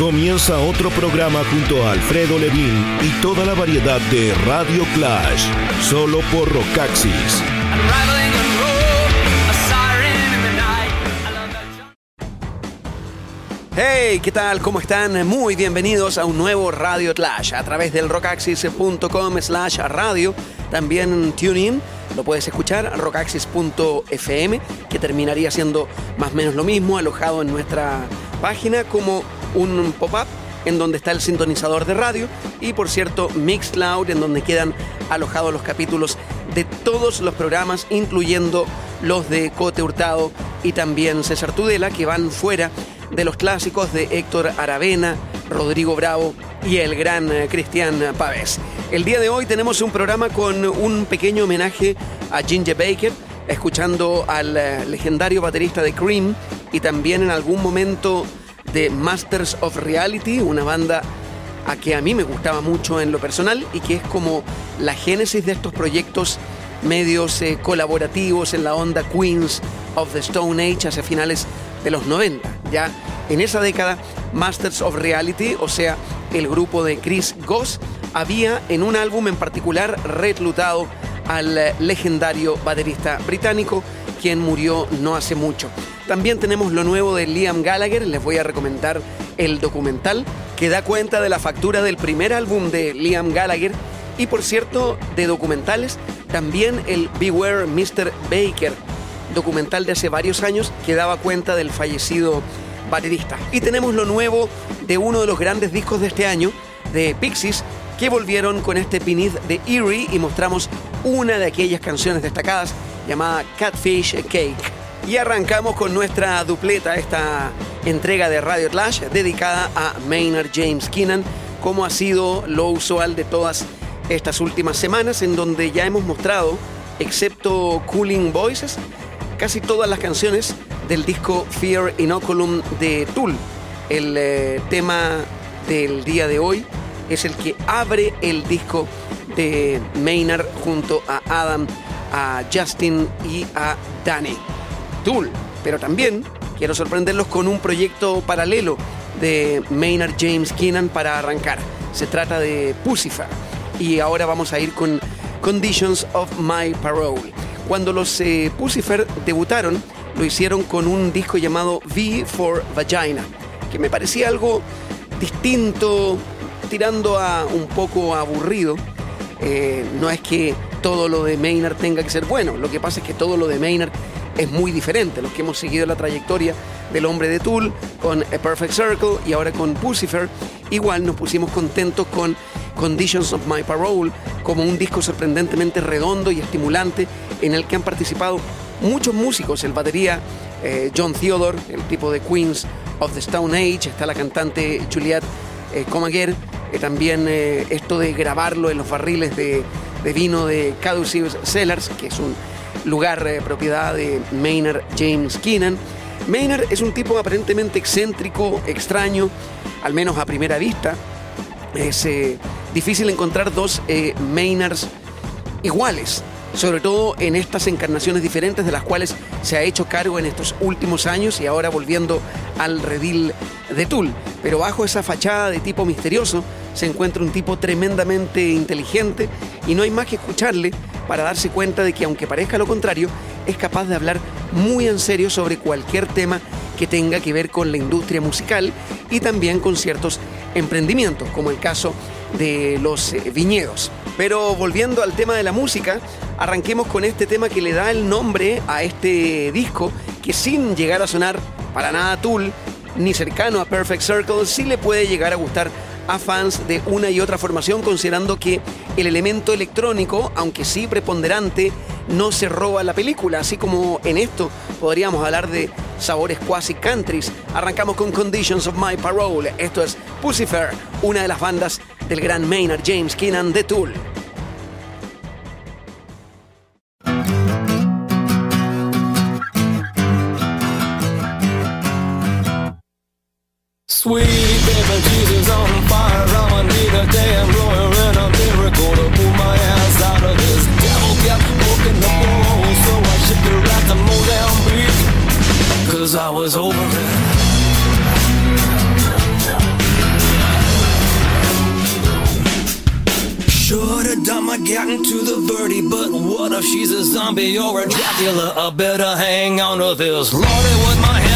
Comienza otro programa junto a Alfredo Levin y toda la variedad de Radio Clash, solo por Rocaxis. Hey, ¿qué tal? ¿Cómo están? Muy bienvenidos a un nuevo Radio Clash a través del rockaxis.com slash radio, también TuneIn, lo puedes escuchar, rockaxis.fm, que terminaría siendo más o menos lo mismo, alojado en nuestra página como un pop-up en donde está el sintonizador de radio y por cierto Mixcloud en donde quedan alojados los capítulos de todos los programas incluyendo los de Cote Hurtado y también César Tudela que van fuera de los clásicos de Héctor Aravena, Rodrigo Bravo y el gran eh, Cristian Pávez. El día de hoy tenemos un programa con un pequeño homenaje a Ginger Baker, escuchando al eh, legendario baterista de Cream y también en algún momento de Masters of Reality, una banda a que a mí me gustaba mucho en lo personal y que es como la génesis de estos proyectos medios eh, colaborativos en la onda Queens of the Stone Age hacia finales de los 90. Ya en esa década, Masters of Reality, o sea, el grupo de Chris Goss, había en un álbum en particular reclutado al legendario baterista británico, quien murió no hace mucho. También tenemos lo nuevo de Liam Gallagher, les voy a recomendar el documental que da cuenta de la factura del primer álbum de Liam Gallagher y por cierto de documentales, también el Beware Mr. Baker, documental de hace varios años que daba cuenta del fallecido baterista. Y tenemos lo nuevo de uno de los grandes discos de este año, de Pixies, que volvieron con este Beneath de Erie y mostramos una de aquellas canciones destacadas llamada Catfish Cake. Y arrancamos con nuestra dupleta, esta entrega de Radio Clash dedicada a Maynard James Keenan, como ha sido lo usual de todas estas últimas semanas, en donde ya hemos mostrado, excepto Cooling Voices, casi todas las canciones del disco Fear Inoculum de Tool. El eh, tema del día de hoy es el que abre el disco de Maynard junto a Adam, a Justin y a Danny. Tool, pero también quiero sorprenderlos con un proyecto paralelo de Maynard James Keenan para arrancar. Se trata de Pucifer y ahora vamos a ir con Conditions of My Parole. Cuando los eh, debutaron, lo hicieron con un disco llamado V for Vagina, que me parecía algo distinto, tirando a un poco aburrido. Eh, no es que todo lo de Maynard tenga que ser bueno, lo que pasa es que todo lo de Maynard es muy diferente. Los que hemos seguido la trayectoria del hombre de Tool con A Perfect Circle y ahora con Pucifer, igual nos pusimos contentos con Conditions of My Parole como un disco sorprendentemente redondo y estimulante en el que han participado muchos músicos, el batería eh, John Theodore, el tipo de Queens of the Stone Age, está la cantante Juliette eh, Comaguer, eh, también esto de grabarlo en los barriles de, vino de Caduceus Cellars, que es un lugar propiedad de Maynard James Keenan. Maynard es un tipo aparentemente excéntrico, extraño, al menos a primera vista. Es difícil encontrar dos Maynards iguales sobre todo en estas encarnaciones diferentes de las cuales se ha hecho cargo en estos últimos años y ahora volviendo al redil de Tool. Pero bajo esa fachada de tipo misterioso se encuentra un tipo tremendamente inteligente y no hay más que escucharle para darse cuenta de que aunque parezca lo contrario, es capaz de hablar muy en serio sobre cualquier tema que tenga que ver con la industria musical y también con ciertos emprendimientos, como el caso de los eh, viñedos. Pero volviendo al tema de la música, arranquemos con este tema que le da el nombre a este disco, que sin llegar a sonar para nada Tool, ni cercano a Perfect Circle, sí le puede llegar a gustar a fans de una y otra formación, considerando que el elemento electrónico, aunque sí preponderante, no se roba la película, así como en esto podríamos hablar de sabores quasi countries. Arrancamos con Conditions of My Parole, esto es Pussyfair, una de las bandas del gran Maynard James Keenan de Tool. Sweet baby Jesus on fire, I'ma need a damn lawyer and a miracle to pull my ass out of this. Devil kept poking the ball, so I shook her at the mow down beat. Cause I was over it. gotten to the birdie, but what if she's a zombie or a Dracula? I better hang on to this. Lordy, with my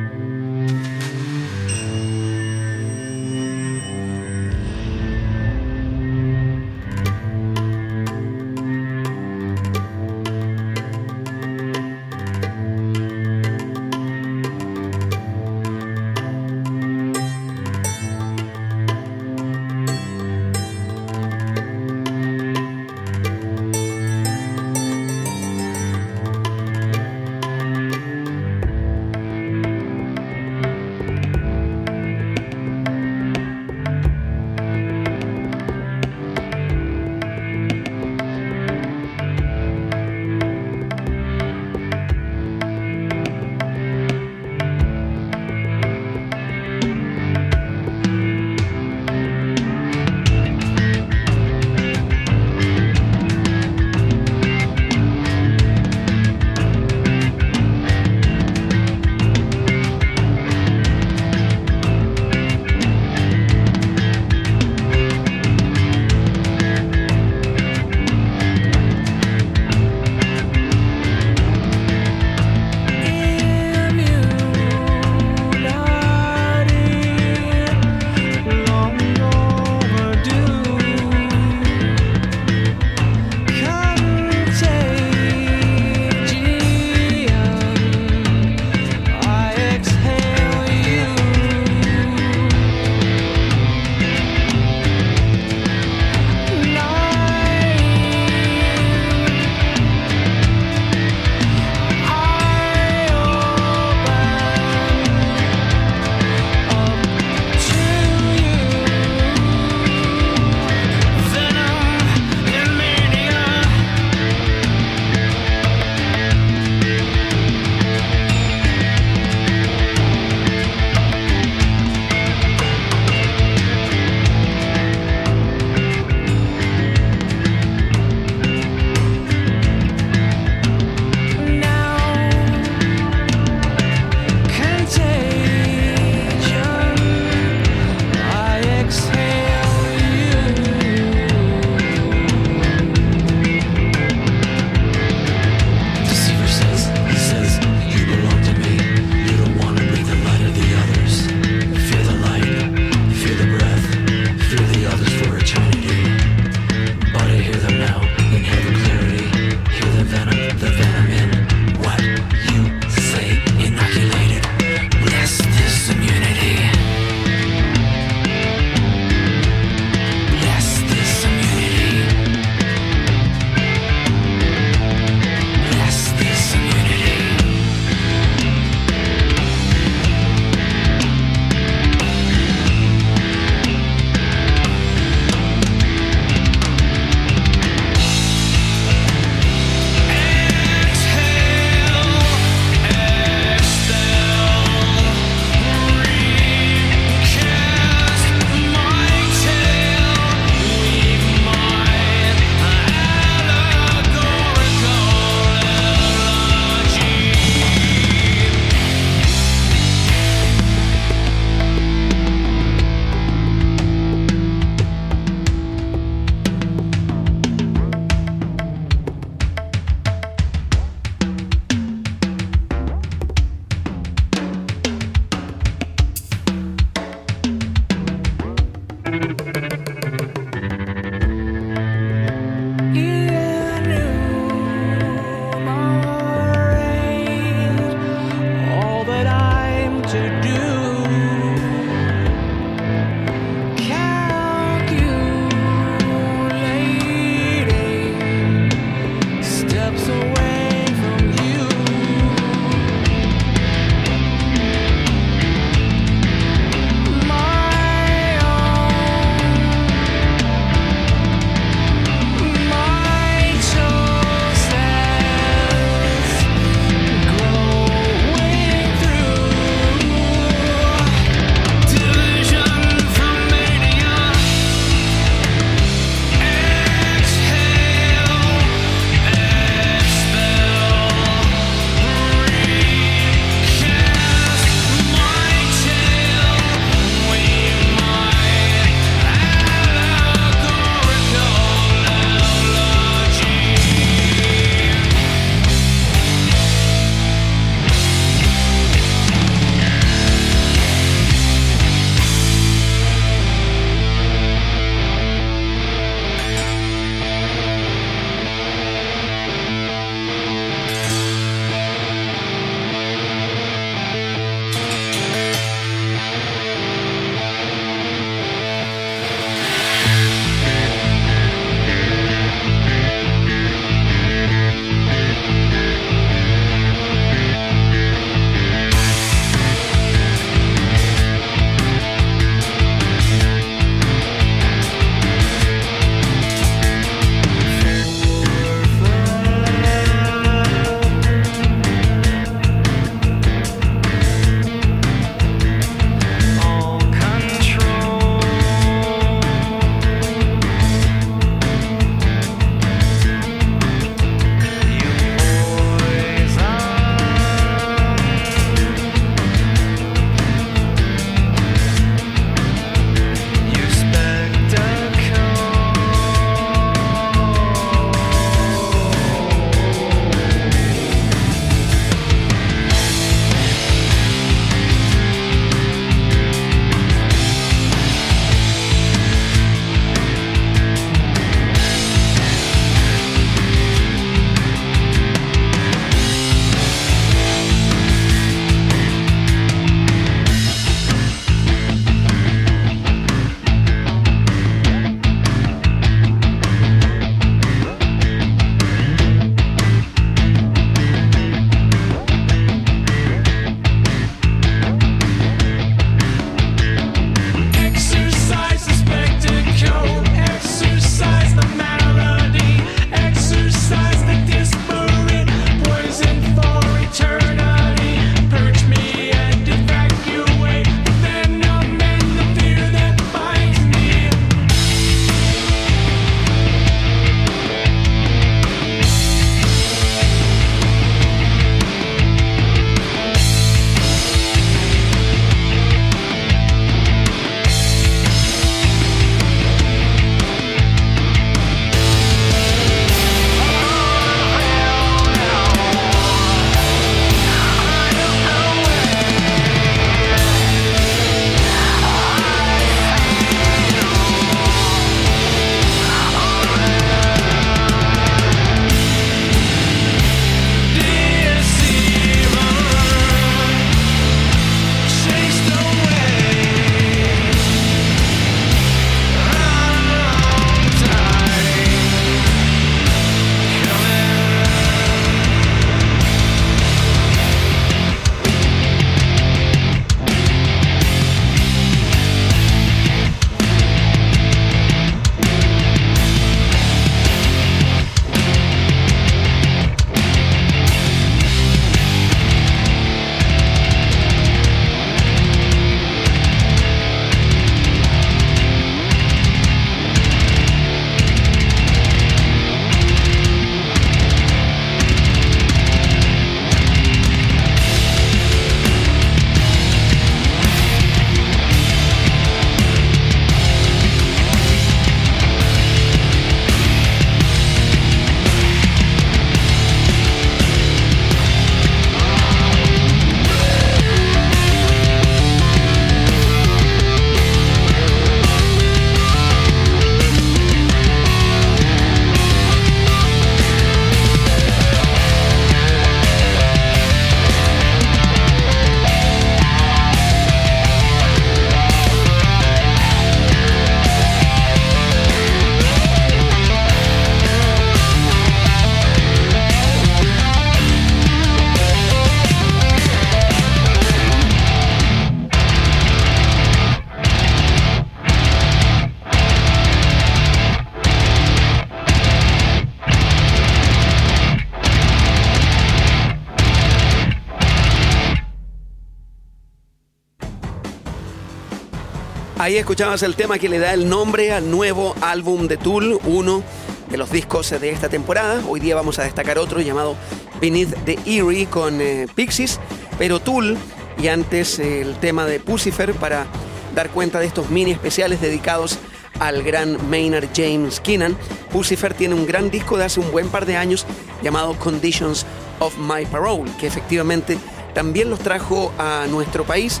Ahí escuchabas el tema que le da el nombre al nuevo álbum de Tool, uno de los discos de esta temporada. Hoy día vamos a destacar otro llamado Beneath the Eerie con eh, Pixies, pero Tool y antes el tema de Pucifer para dar cuenta de estos mini especiales dedicados al gran Maynard James Keenan. Pucifer tiene un gran disco de hace un buen par de años llamado Conditions of My Parole, que efectivamente también los trajo a nuestro país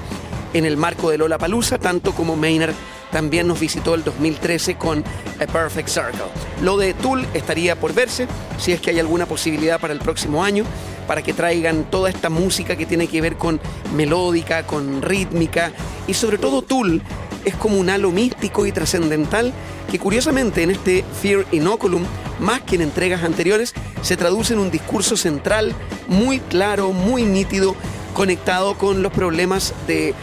en el marco de Lola Palusa, tanto como Maynard también nos visitó el 2013 con A Perfect Circle. Lo de Tool estaría por verse, si es que hay alguna posibilidad para el próximo año, para que traigan toda esta música que tiene que ver con melódica, con rítmica y sobre todo Tool es como un halo místico y trascendental que curiosamente en este Fear Inoculum, más que en entregas anteriores, se traduce en un discurso central muy claro, muy nítido, conectado con los problemas de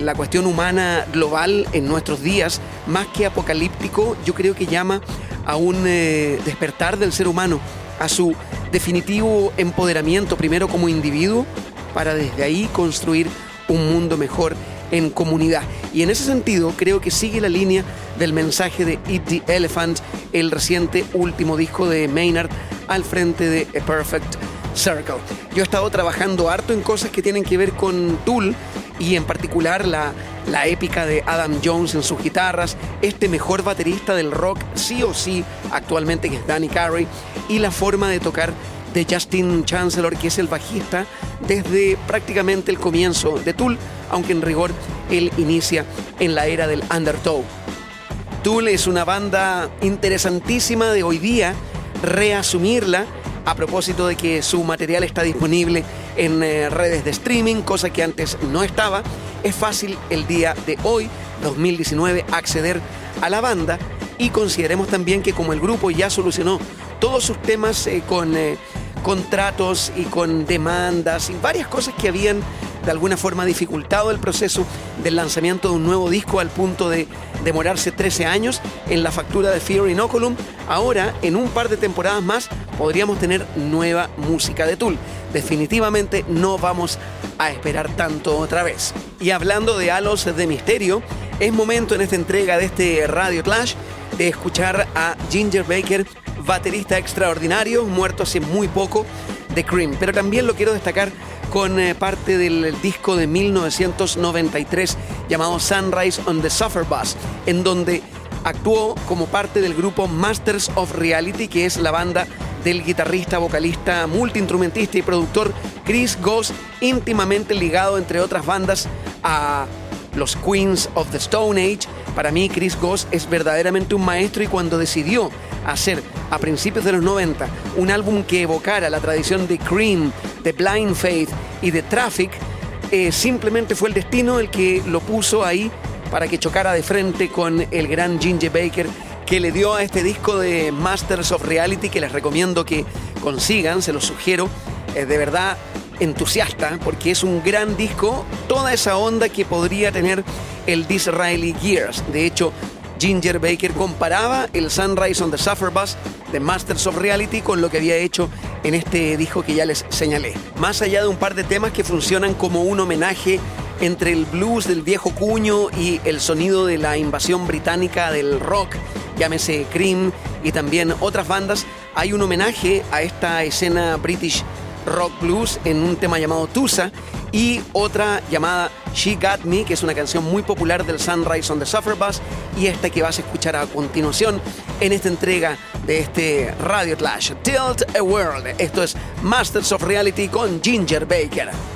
la cuestión humana global en nuestros días, más que apocalíptico, yo creo que llama a un eh, despertar del ser humano, a su definitivo empoderamiento, primero como individuo, para desde ahí construir un mundo mejor en comunidad. Y en ese sentido creo que sigue la línea del mensaje de Eat the Elephant, el reciente último disco de Maynard al frente de A Perfect Circle. Yo he estado trabajando harto en cosas que tienen que ver con Tool y en particular la, la épica de Adam Jones en sus guitarras, este mejor baterista del rock sí o sí actualmente que es Danny Carey y la forma de tocar de Justin Chancellor que es el bajista desde prácticamente el comienzo de Tool, aunque en rigor él inicia en la era del Undertow. Tool es una banda interesantísima de hoy día, reasumirla a propósito de que su material está disponible en eh, redes de streaming, cosa que antes no estaba. Es fácil el día de hoy, 2019, acceder a la banda y consideremos también que como el grupo ya solucionó todos sus temas eh, con eh, contratos y con demandas y varias cosas que habían de alguna forma dificultado el proceso del lanzamiento de un nuevo disco al punto de demorarse 13 años en la factura de Fear Inoculum, ahora en un par de temporadas más podríamos tener nueva música de Tool. Definitivamente no vamos a esperar tanto otra vez. Y hablando de halos de misterio, es momento en esta entrega de este Radio Clash de escuchar a Ginger Baker, baterista extraordinario, muerto hace muy poco de Cream. Pero también lo quiero destacar con eh, parte del disco de 1993 llamado Sunrise on the Suffer Bus, en donde actuó como parte del grupo Masters of Reality, que es la banda del guitarrista, vocalista, multiinstrumentista y productor Chris Goss, íntimamente ligado, entre otras bandas, a los Queens of the Stone Age. Para mí, Chris Goss es verdaderamente un maestro y cuando decidió hacer a principios de los 90 un álbum que evocara la tradición de Cream, de Blind Faith y de Traffic, eh, simplemente fue el destino el que lo puso ahí para que chocara de frente con el gran Ginger Baker que le dio a este disco de Masters of Reality que les recomiendo que consigan, se los sugiero, de verdad entusiasta porque es un gran disco, toda esa onda que podría tener el Disraeli Gears. De hecho, Ginger Baker comparaba el Sunrise on the Suffer Bus de Masters of Reality con lo que había hecho en este disco que ya les señalé. Más allá de un par de temas que funcionan como un homenaje entre el blues del viejo cuño y el sonido de la invasión británica del rock, llámese Cream y también otras bandas, hay un homenaje a esta escena british rock blues en un tema llamado Tusa y otra llamada She Got Me, que es una canción muy popular del Sunrise on the Suffer Bus y esta que vas a escuchar a continuación en esta entrega de este Radio Clash, Tilt a World. Esto es Masters of Reality con Ginger Baker.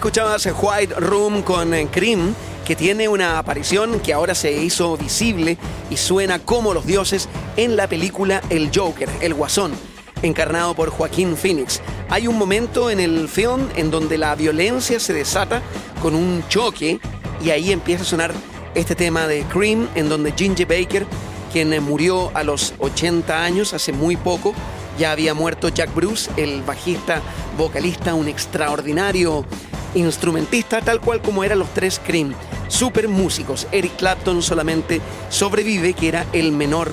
Escuchabas White Room con eh, Cream, que tiene una aparición que ahora se hizo visible y suena como los dioses en la película El Joker, El Guasón, encarnado por Joaquín Phoenix. Hay un momento en el film en donde la violencia se desata con un choque y ahí empieza a sonar este tema de Cream, en donde Ginger Baker, quien eh, murió a los 80 años, hace muy poco, Ya había muerto Jack Bruce, el bajista, vocalista, un extraordinario instrumentista, tal cual como eran los tres Cream. Super músicos. Eric Clapton solamente sobrevive, que era el menor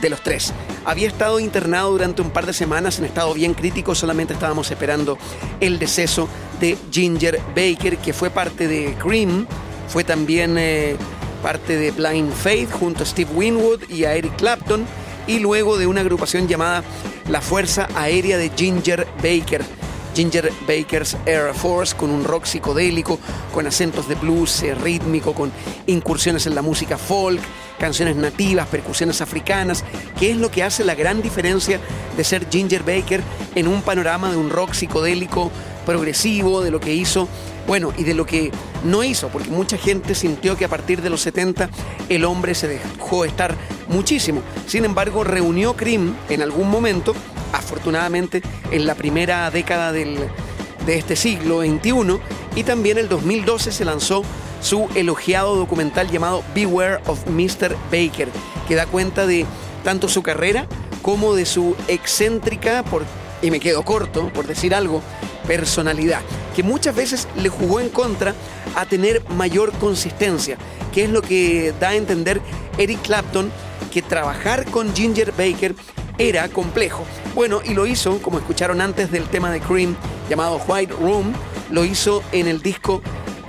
de los tres. Había estado internado durante un par de semanas en estado bien crítico, solamente estábamos esperando el deceso de Ginger Baker, que fue parte de Cream, fue también eh, parte de Blind Faith junto a Steve Winwood y a Eric Clapton, y luego de una agrupación llamada La Fuerza Aérea de Ginger Baker. Ginger Baker's Air Force con un rock psicodélico, con acentos de blues eh, rítmico, con incursiones en la música folk, canciones nativas, percusiones africanas, que es lo que hace la gran diferencia de ser Ginger Baker en un panorama de un rock psicodélico progresivo, de lo que hizo, bueno, y de lo que no hizo, porque mucha gente sintió que a partir de los 70 el hombre se dejó estar muchísimo. Sin embargo, reunió Cream en algún momento, afortunadamente en la primera década del, de este siglo XXI, y también el 2012 se lanzó su elogiado documental llamado Beware of Mr. Baker, que da cuenta de tanto su carrera como de su excéntrica, por, y me quedo corto, por decir algo, personalidad, que muchas veces le jugó en contra a tener mayor consistencia, que es lo que da a entender Eric Clapton, que trabajar con Ginger Baker era complejo. Bueno, y lo hizo, como escucharon antes del tema de Cream, llamado White Room, lo hizo en el disco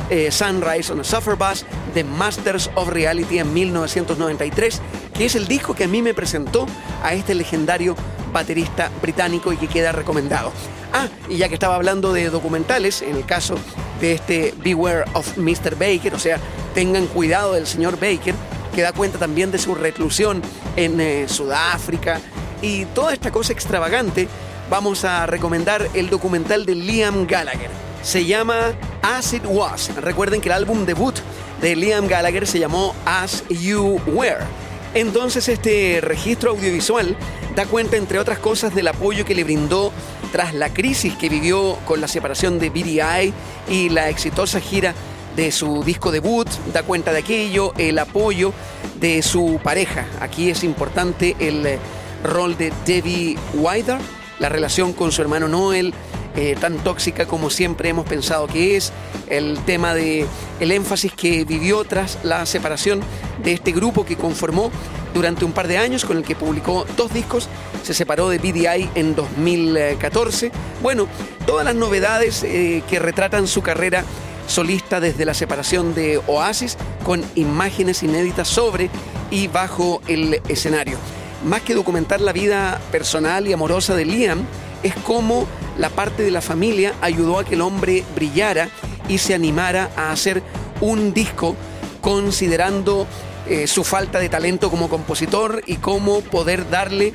eh, Sunrise on a Suffer Bus de Masters of Reality en 1993, que es el disco que a mí me presentó a este legendario baterista británico y que queda recomendado. Ah, y ya que estaba hablando de documentales, en el caso de este Beware of Mr. Baker, o sea, tengan cuidado del señor Baker, que da cuenta también de su reclusión en eh, Sudáfrica y toda esta cosa extravagante, vamos a recomendar el documental de Liam Gallagher. Se llama As It Was. Recuerden que el álbum debut de Liam Gallagher se llamó As You Were. Entonces este registro audiovisual da cuenta, entre otras cosas, del apoyo que le brindó tras la crisis que vivió con la separación de BDI y la exitosa gira de su disco debut, da cuenta de aquello, el apoyo de su pareja. Aquí es importante el rol de Debbie Wider, la relación con su hermano Noel, eh, tan tóxica como siempre hemos pensado que es, el tema de el énfasis que vivió tras la separación de este grupo que conformó durante un par de años, con el que publicó dos discos, se separó de BDI en 2014. Bueno, todas las novedades eh, que retratan su carrera solista desde la separación de Oasis, con imágenes inéditas sobre y bajo el escenario. Más que documentar la vida personal y amorosa de Liam, es como la parte de la familia ayudó a que el hombre brillara y se animara a hacer un disco considerando eh, su falta de talento como compositor y cómo poder darle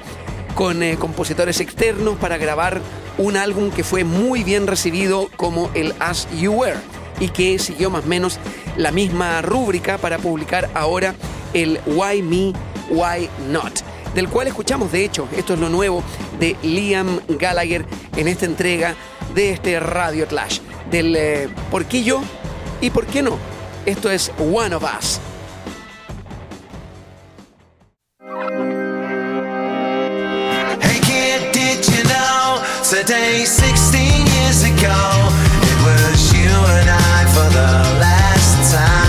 con eh, compositores externos para grabar un álbum que fue muy bien recibido como el As You Were y que siguió más o menos la misma rúbrica para publicar ahora el Why Me, Why Not, del cual escuchamos de hecho, esto es lo nuevo de Liam Gallagher en esta entrega de este Radio Clash, del eh, ¿por qué yo? y ¿por qué no? Esto es One of Us. Hey kid, did you know today, 16 years ago, it was you and I for the last time.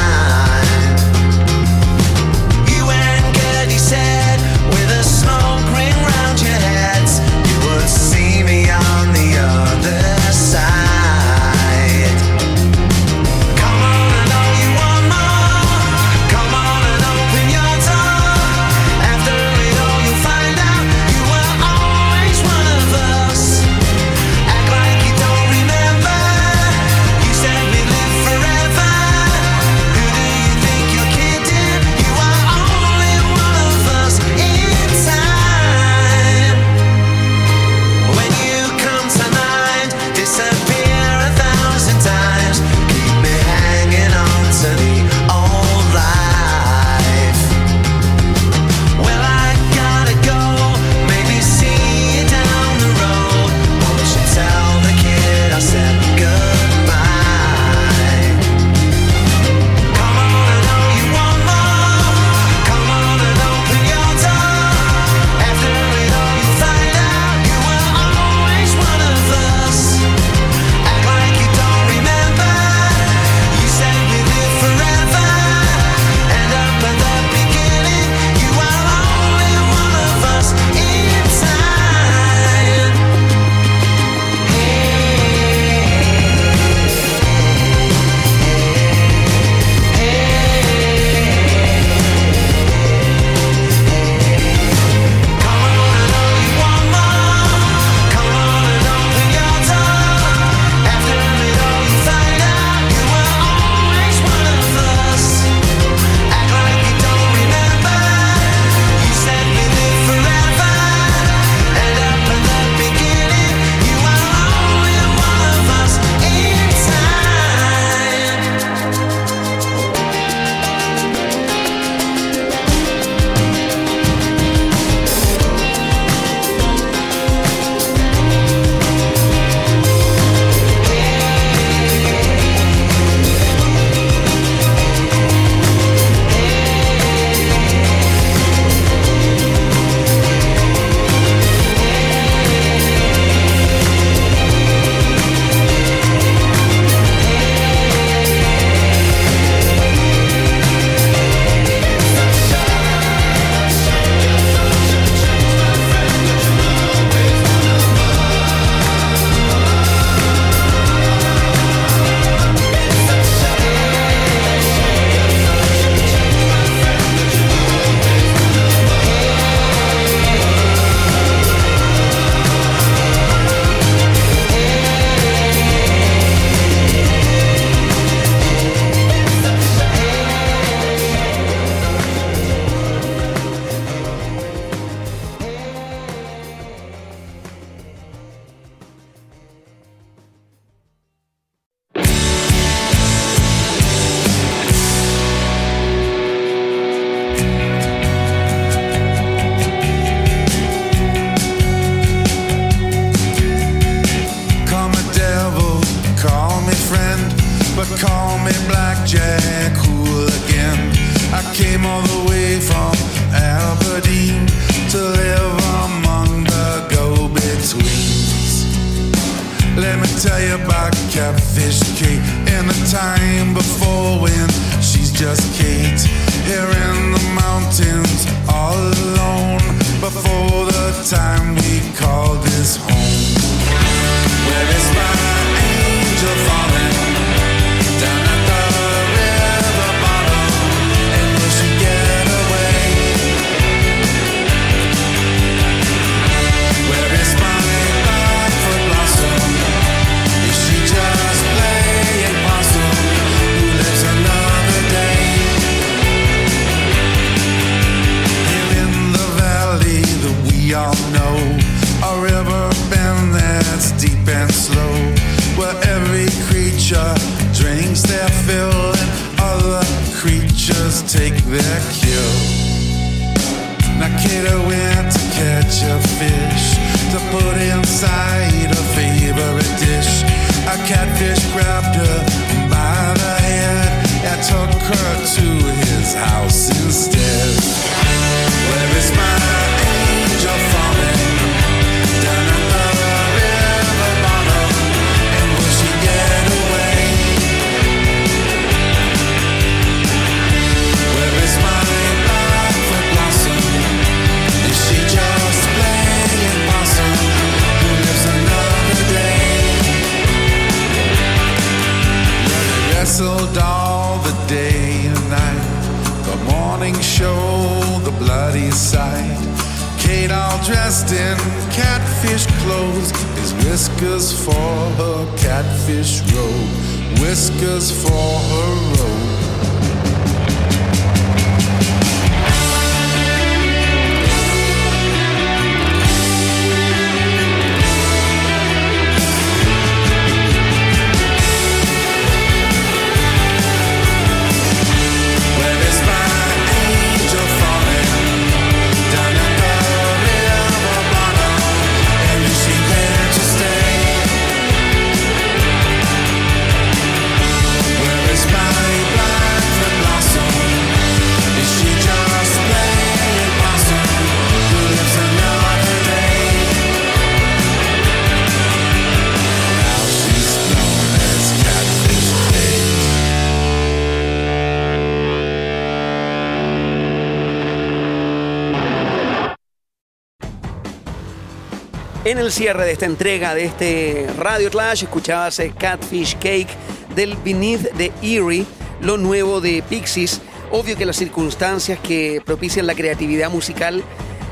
En el cierre de esta entrega de este Radio Clash, escuchabas eh, Catfish Cake del Beneath de Erie, lo nuevo de Pixies. Obvio que las circunstancias que propician la creatividad musical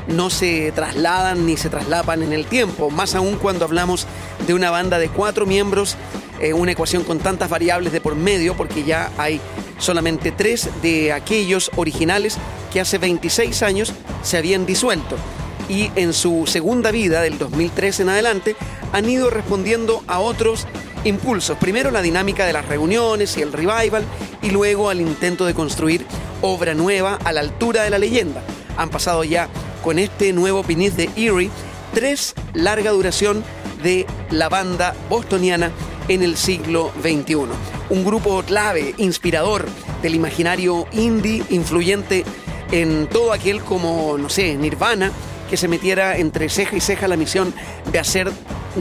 no se trasladan ni se traslapan en el tiempo, más aún cuando hablamos de una banda de cuatro miembros, eh, una ecuación con tantas variables de por medio, porque ya hay solamente tres de aquellos originales que hace 26 años se habían disuelto y en su segunda vida, del 2003 en adelante, han ido respondiendo a otros impulsos. Primero la dinámica de las reuniones y el revival, y luego al intento de construir obra nueva a la altura de la leyenda. Han pasado ya con este nuevo Beneath de Erie tres larga duración de la banda bostoniana en el siglo XXI. Un grupo clave, inspirador del imaginario indie, influyente en todo aquel como, no sé, Nirvana, que se metiera entre ceja y ceja la misión de hacer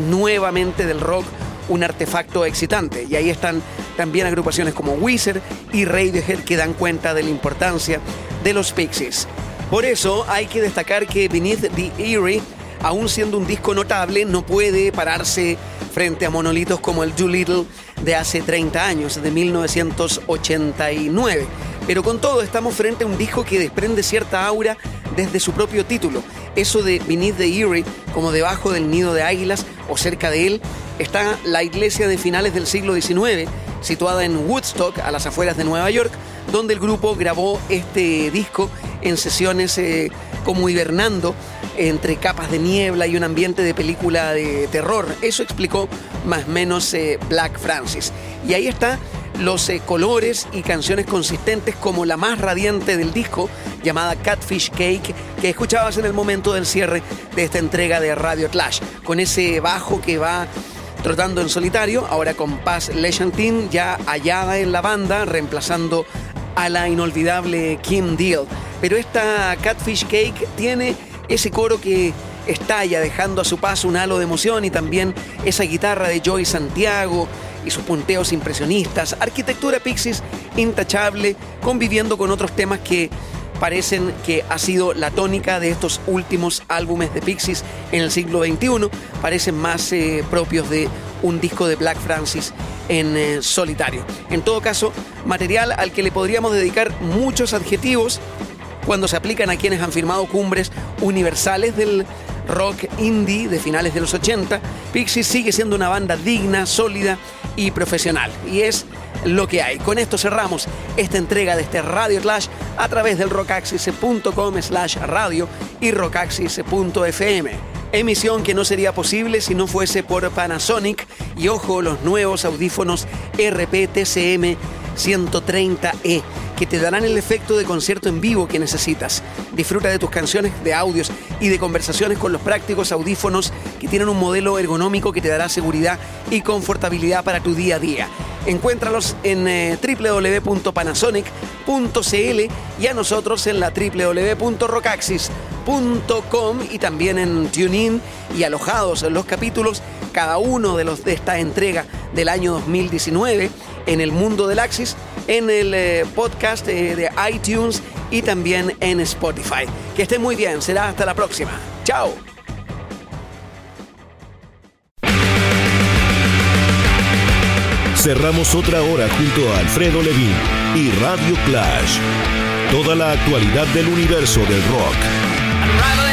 nuevamente del rock un artefacto excitante. Y ahí están también agrupaciones como Weezer y Radiohead que dan cuenta de la importancia de los Pixies. Por eso hay que destacar que Beneath the Eerie, aún siendo un disco notable, no puede pararse frente a monolitos como el Doolittle de hace 30 años, de 1989. Pero con todo estamos frente a un disco que desprende cierta aura desde su propio título. Eso de Beneath the Eerie, como debajo del nido de águilas o cerca de él, está la iglesia de finales del siglo XIX, situada en Woodstock, a las afueras de Nueva York, donde el grupo grabó este disco en sesiones eh, como hibernando entre capas de niebla y un ambiente de película de terror. Eso explicó más o menos eh, Black Francis. Y ahí está los eh, colores y canciones consistentes como la más radiante del disco, llamada Catfish Cake, que escuchabas en el momento del cierre de esta entrega de Radio Clash, con ese bajo que va trotando en solitario, ahora con Paz Lejantin ya hallada en la banda, reemplazando a la inolvidable Kim Deal. Pero esta Catfish Cake tiene ese coro que estalla dejando a su paso un halo de emoción y también esa guitarra de Joy Santiago y sus punteos impresionistas, arquitectura Pixies intachable, conviviendo con otros temas que parecen que ha sido la tónica de estos últimos álbumes de Pixies en el siglo XXI, parecen más eh, propios de un disco de Black Francis en eh, solitario. En todo caso, material al que le podríamos dedicar muchos adjetivos cuando se aplican a quienes han firmado cumbres universales del rock indie de finales de los 80, Pixies sigue siendo una banda digna, sólida y profesional. Y es lo que hay. Con esto cerramos esta entrega de este Radio Clash a través del rockaxis.com slash radio y rockaxis.fm. Emisión que no sería posible si no fuese por Panasonic y ojo los nuevos audífonos RPTCM 130E que te darán el efecto de concierto en vivo que necesitas. Disfruta de tus canciones, de audios y de conversaciones con los prácticos audífonos que tienen un modelo ergonómico que te dará seguridad y confortabilidad para tu día a día. Encuéntralos en eh, www.panasonic.cl y a nosotros en la www.rocaxis.com y también en TuneIn y alojados en los capítulos, cada uno de los de esta entrega del año 2019 en el mundo del Axis, en el eh, podcast eh, de iTunes y también en Spotify. Que estén muy bien, será hasta la próxima. Chao. Cerramos otra hora junto a Alfredo Levin y Radio Clash. Toda la actualidad del universo del rock. Unraveling